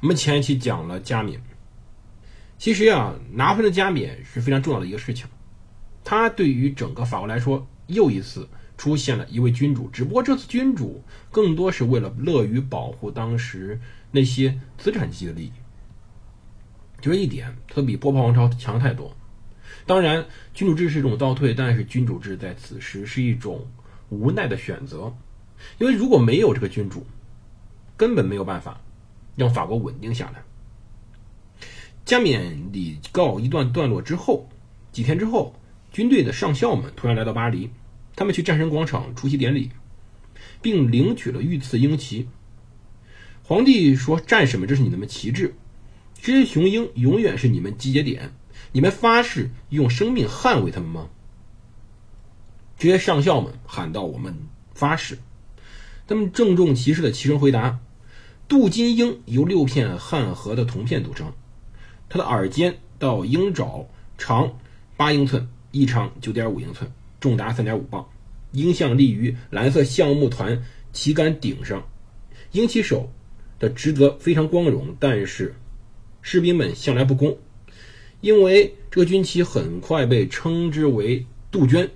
我们前一期讲了加冕，其实啊，拿破仑的加冕是非常重要的一个事情。他对于整个法国来说，又一次出现了一位君主。只不过这次君主更多是为了乐于保护当时那些资产阶级的利益。就这一点，他比波旁王朝强太多。当然，君主制是一种倒退，但是君主制在此时是一种无奈的选择，因为如果没有这个君主，根本没有办法。让法国稳定下来。加冕礼告一段段落之后，几天之后，军队的上校们突然来到巴黎，他们去战神广场出席典礼，并领取了御赐鹰旗。皇帝说：“战士们，这是你们的旗帜，这些雄鹰永远是你们集结点。你们发誓用生命捍卫他们吗？”这些上校们喊道：“我们发誓。”他们郑重其事的齐声回答。镀金鹰由六片汉和的铜片组成，它的耳尖到鹰爪长八英寸，翼长九点五英寸，重达三点五磅。鹰像立于蓝色橡木团旗杆顶上，鹰旗手的职责非常光荣，但是士兵们向来不公，因为这个军旗很快被称之为杜鹃。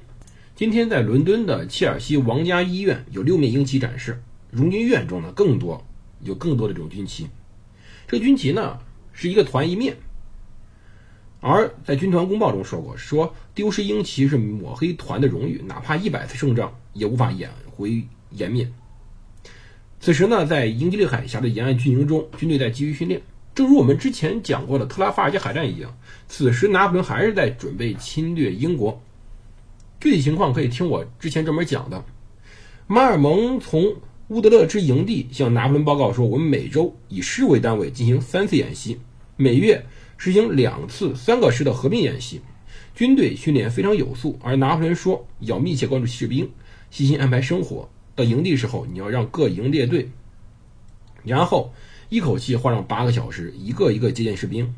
今天在伦敦的切尔西王家医院有六面鹰旗展示，荣军院中呢更多。有更多的这种军旗，这个军旗呢是一个团一面，而在军团公报中说过，说丢失鹰旗是抹黑团的荣誉，哪怕一百次胜仗也无法掩回颜面。此时呢，在英吉利海峡的沿岸军营中，军队在继续训练，正如我们之前讲过的特拉法尔加海战一样，此时拿破仑还是在准备侵略英国。具体情况可以听我之前专门讲的，马尔蒙从。乌德勒之营地向拿破仑报告说：“我们每周以师为单位进行三次演习，每月实行两次三个师的合并演习，军队训练非常有素。”而拿破仑说：“要密切关注士兵，细心安排生活。到营地时候，你要让各营列队，然后一口气花上八个小时，一个一个接见士兵。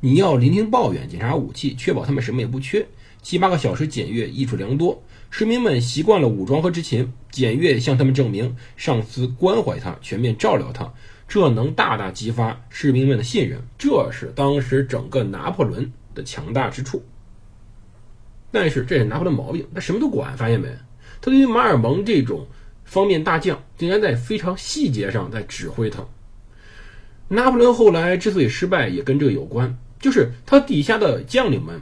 你要聆听抱怨，检查武器，确保他们什么也不缺。七八个小时检阅，益处良多。”士兵们习惯了武装和执勤，检阅向他们证明上司关怀他，全面照料他，这能大大激发士兵们的信任。这是当时整个拿破仑的强大之处。但是这是拿破仑毛病，他什么都管，发现没？他对于马尔蒙这种方面大将，竟然在非常细节上在指挥他。拿破仑后来之所以失败，也跟这个有关，就是他底下的将领们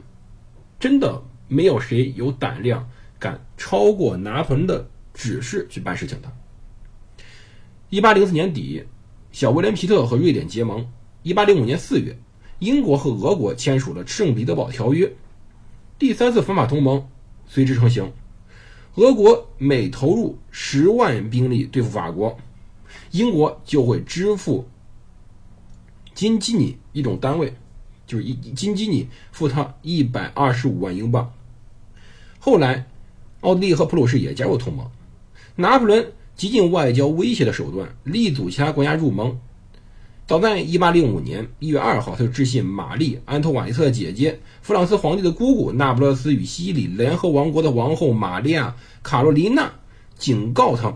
真的没有谁有胆量。敢超过拿破仑的指示去办事情的。一八零四年底，小威廉皮特和瑞典结盟。一八零五年四月，英国和俄国签署了圣彼得堡条约，第三次反法同盟随之成型。俄国每投入十万兵力对付法国，英国就会支付金基尼一种单位，就是一金基尼付他一百二十五万英镑。后来。奥地利和普鲁士也加入同盟。拿破仑极尽外交威胁的手段，力阻其他国家入盟。早在1805年1月2号，他就致信玛丽·安托瓦内特的姐姐、弗朗斯皇帝的姑姑、那不勒斯与西里联合王国的王后玛利亚·卡洛琳娜，警告他，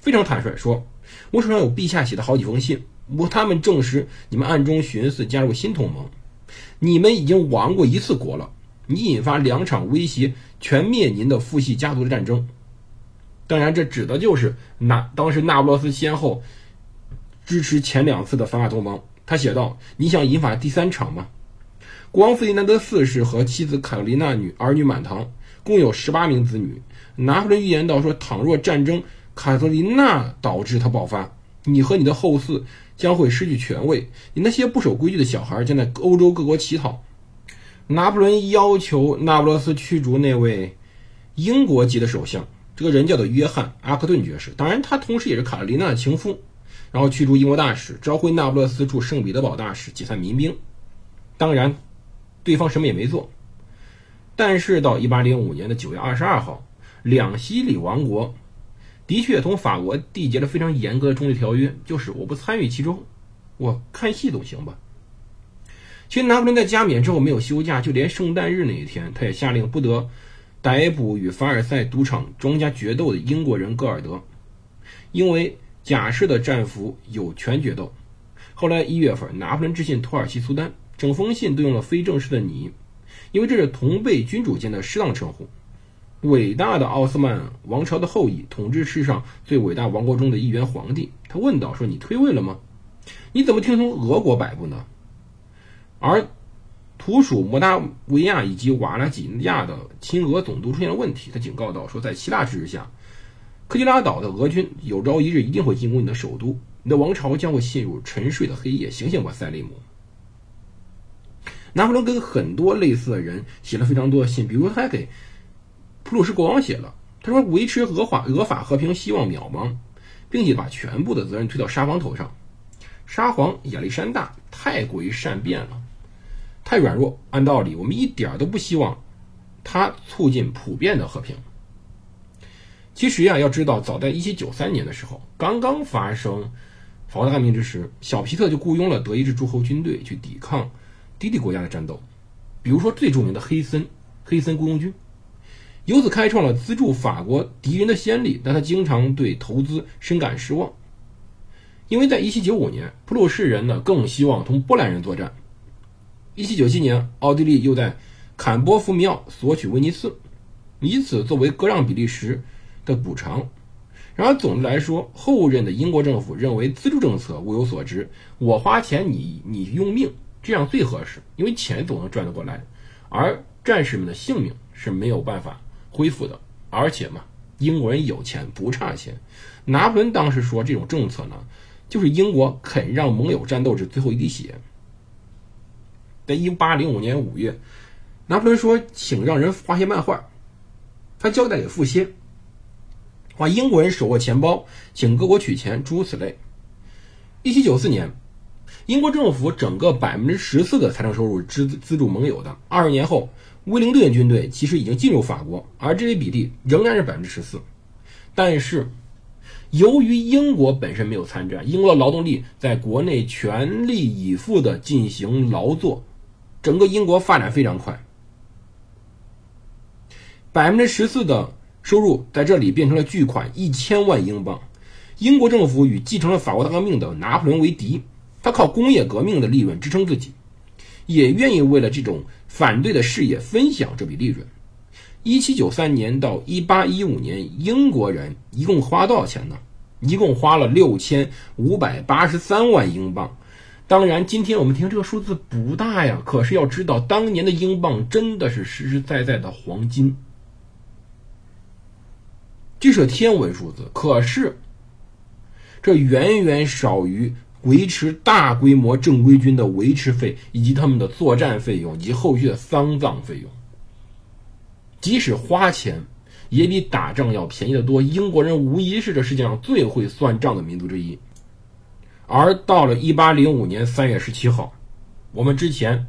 非常坦率说：“我手上有陛下写的好几封信，我他们证实你们暗中寻思加入新同盟。你们已经亡过一次国了。”你引发两场威胁全灭您的父系家族的战争，当然，这指的就是那当时那不勒斯先后支持前两次的反法同盟。他写道：“你想引发第三场吗？”国王费迪南德四世和妻子卡罗琳娜女儿女满堂，共有十八名子女。拿破仑预言到说：“倘若战争卡特琳娜导致它爆发，你和你的后嗣将会失去权位，你那些不守规矩的小孩将在欧洲各国乞讨。”拿破仑要求那不勒斯驱逐那位英国籍的首相，这个人叫做约翰·阿克顿爵士。当然，他同时也是卡罗琳娜的情夫。然后驱逐英国大使，召回那不勒斯驻圣彼得堡大使，解散民兵。当然，对方什么也没做。但是到1805年的9月22号，两西里王国的确同法国缔结了非常严格的中立条约，就是我不参与其中，我看戏总行吧。其实拿破仑在加冕之后没有休假，就连圣诞日那一天，他也下令不得逮捕与凡尔赛赌场庄家决斗的英国人戈尔德，因为假释的战俘有权决斗。后来一月份，拿破仑致信土耳其苏丹，整封信都用了非正式的“你”，因为这是同辈君主间的适当称呼。伟大的奥斯曼王朝的后裔，统治世上最伟大王国中的一员皇帝，他问道：“说你退位了吗？你怎么听从俄国摆布呢？”而土属摩达维亚以及瓦拉几尼亚的亲俄总督出现了问题，他警告道：“说在希腊支持下，科吉拉岛的俄军有朝一日一定会进攻你的首都，你的王朝将会陷入沉睡的黑夜。醒醒吧，塞利姆！”拿破仑跟很多类似的人写了非常多的信，比如他还给普鲁士国王写了，他说：“维持俄法俄法和平希望渺茫，并且把全部的责任推到沙皇头上。沙皇亚历山大太过于善变了。”太软弱，按道理我们一点都不希望他促进普遍的和平。其实呀，要知道，早在1793年的时候，刚刚发生法国大革命之时，小皮特就雇佣了德意志诸侯军队去抵抗低地国家的战斗，比如说最著名的黑森黑森雇佣军，由此开创了资助法国敌人的先例。但他经常对投资深感失望，因为在1795年，普鲁士人呢更希望同波兰人作战。一七九七年，奥地利又在坎波夫米奥索取威尼斯，以此作为割让比利时的补偿。然而，总的来说，后任的英国政府认为资助政策物有所值，我花钱，你你用命，这样最合适，因为钱总能赚得过来，而战士们的性命是没有办法恢复的。而且嘛，英国人有钱不差钱。拿破仑当时说，这种政策呢，就是英国肯让盟友战斗至最后一滴血。在一八零五年五月，拿破仑说：“请让人画些漫画。”他交代给傅歇，画英国人手握钱包，请各国取钱，诸如此类。一七九四年，英国政府整个百分之十四的财政收入资资助盟友的。二十年后，威灵顿军队其实已经进入法国，而这一比例仍然是百分之十四。但是，由于英国本身没有参战，英国的劳动力在国内全力以赴的进行劳作。整个英国发展非常快，百分之十四的收入在这里变成了巨款一千万英镑。英国政府与继承了法国大革命的拿破仑为敌，他靠工业革命的利润支撑自己，也愿意为了这种反对的事业分享这笔利润。一七九三年到一八一五年，英国人一共花多少钱呢？一共花了六千五百八十三万英镑。当然，今天我们听这个数字不大呀，可是要知道，当年的英镑真的是实实在在的黄金，这是天文数字。可是，这远远少于维持大规模正规军的维持费，以及他们的作战费用以及后续的丧葬费用。即使花钱，也比打仗要便宜得多。英国人无疑是这世界上最会算账的民族之一。而到了一八零五年三月十七号，我们之前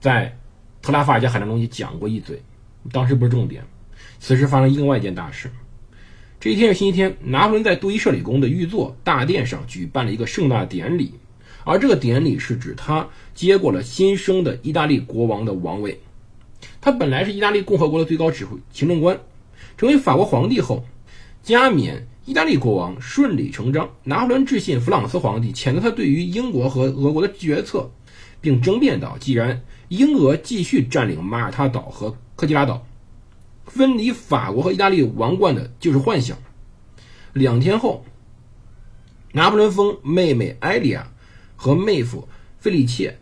在特拉法加海战中也讲过一嘴，当时不是重点。此时发生另外一件大事，这一天是星期天，拿破仑在杜伊舍里宫的御座大殿上举办了一个盛大典礼，而这个典礼是指他接过了新生的意大利国王的王位。他本来是意大利共和国的最高指挥行政官，成为法国皇帝后加冕。意大利国王顺理成章。拿破仑致信弗朗斯皇帝，谴责他对于英国和俄国的决策，并争辩道：“既然英俄继续占领马耳他岛和科吉拉岛，分离法国和意大利王冠的就是幻想。”两天后，拿破仑封妹妹埃利亚和妹夫费利切·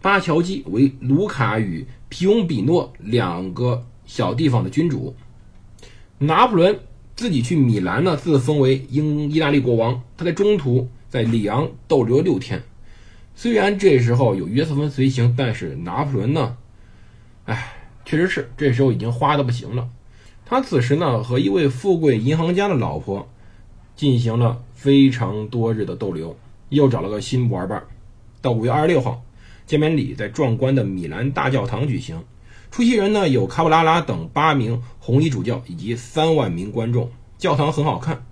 巴乔基为卢卡与皮翁比诺两个小地方的君主。拿破仑。自己去米兰呢，自封为英意大利国王。他在中途在里昂逗留了六天。虽然这时候有约瑟芬随行，但是拿破仑呢，哎，确实是这时候已经花的不行了。他此时呢和一位富贵银行家的老婆进行了非常多日的逗留，又找了个新玩伴。到五月二十六号，见面礼在壮观的米兰大教堂举行，出席人呢有卡布拉拉等八名红衣主教以及三万名观众。教堂很好看。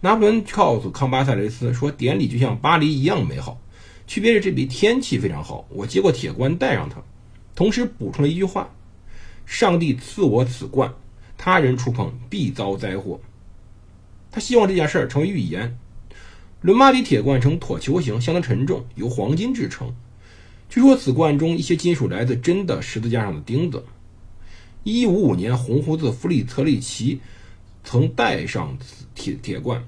拿破仑告诉康巴塞雷斯说：“典礼就像巴黎一样美好，区别是这里天气非常好。我接过铁冠，戴上它，同时补充了一句话：‘上帝赐我此冠，他人触碰必遭灾祸。’他希望这件事儿成为预言。伦巴第铁冠呈椭球形，相当沉重，由黄金制成。据说此罐中一些金属来自真的十字架上的钉子。一五五年，红胡子弗里特里奇。”曾戴上此铁铁罐。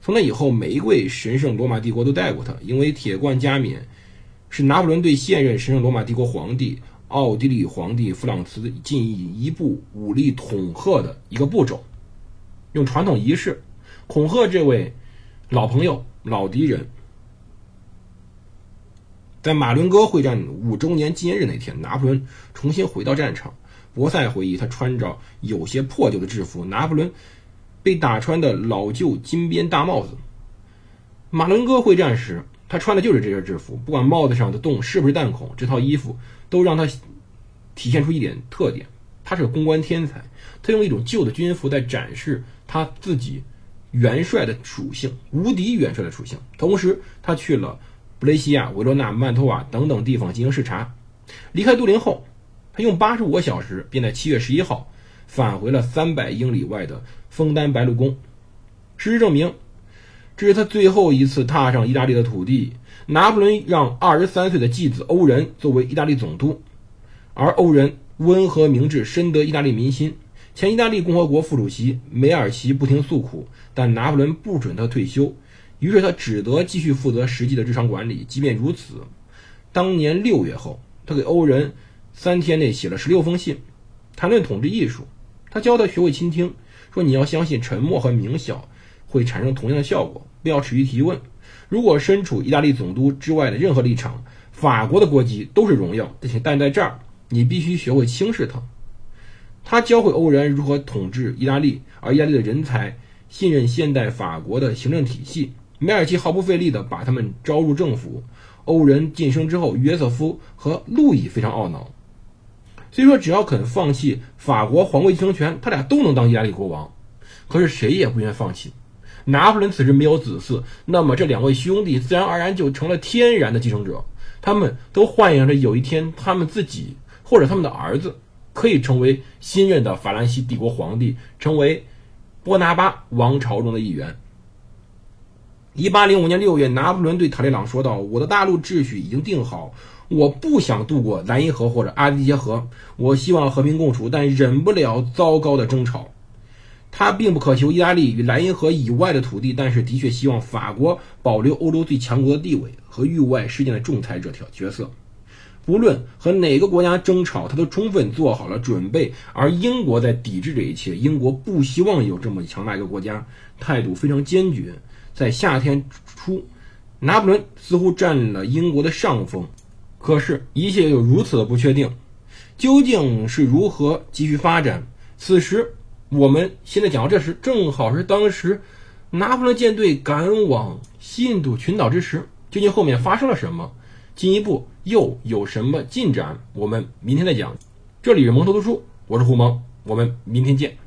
从那以后，每一位神圣罗马帝国都戴过它，因为铁罐加冕是拿破仑对现任神圣罗马帝国皇帝奥地利皇帝弗朗茨进一一步武力恐吓的一个步骤，用传统仪式恐吓这位老朋友、老敌人。在马伦哥会战五周年纪念日那天，拿破仑重新回到战场。博塞回忆，他穿着有些破旧的制服，拿破仑被打穿的老旧金边大帽子。马伦哥会战时，他穿的就是这身制服，不管帽子上的洞是不是弹孔，这套衣服都让他体现出一点特点。他是个公关天才，他用一种旧的军服在展示他自己元帅的属性，无敌元帅的属性。同时，他去了布雷西亚、维罗纳、曼托瓦等等地方进行视察。离开都灵后。他用八十五个小时，便在七月十一号返回了三百英里外的枫丹白露宫。事实证明，这是他最后一次踏上意大利的土地。拿破仑让二十三岁的继子欧仁作为意大利总督，而欧仁温和明智，深得意大利民心。前意大利共和国副主席梅尔奇不停诉苦，但拿破仑不准他退休，于是他只得继续负责实际的日常管理。即便如此，当年六月后，他给欧仁。三天内写了十六封信，谈论统治艺术。他教他学会倾听，说你要相信沉默和冥想会产生同样的效果，不要耻于提问。如果身处意大利总督之外的任何立场，法国的国籍都是荣耀，但但在这儿你必须学会轻视它。他教会欧仁如何统治意大利，而意大利的人才信任现代法国的行政体系。梅尔奇毫不费力地把他们招入政府。欧人晋升之后，约瑟夫和路易非常懊恼。虽说只要肯放弃法国皇位继承权，他俩都能当意大利国王。可是谁也不愿放弃。拿破仑此时没有子嗣，那么这两位兄弟自然而然就成了天然的继承者。他们都幻想着有一天，他们自己或者他们的儿子可以成为新任的法兰西帝国皇帝，成为波拿巴王朝中的一员。一八零五年六月，拿破仑对塔列朗说道：“我的大陆秩序已经定好。”我不想渡过莱茵河或者阿迪耶河，我希望和平共处，但忍不了糟糕的争吵。他并不渴求意大利与莱茵河以外的土地，但是的确希望法国保留欧洲最强国的地位和域外事件的仲裁者条角色。不论和哪个国家争吵，他都充分做好了准备。而英国在抵制这一切，英国不希望有这么强大一个国家，态度非常坚决。在夏天初，拿破仑似乎占了英国的上风。可是，一切又如此的不确定，究竟是如何继续发展？此时，我们现在讲到这时，正好是当时拿破仑舰队赶往西印度群岛之时。究竟后面发生了什么？进一步又有什么进展？我们明天再讲。这里是蒙头读书，我是胡蒙，我们明天见。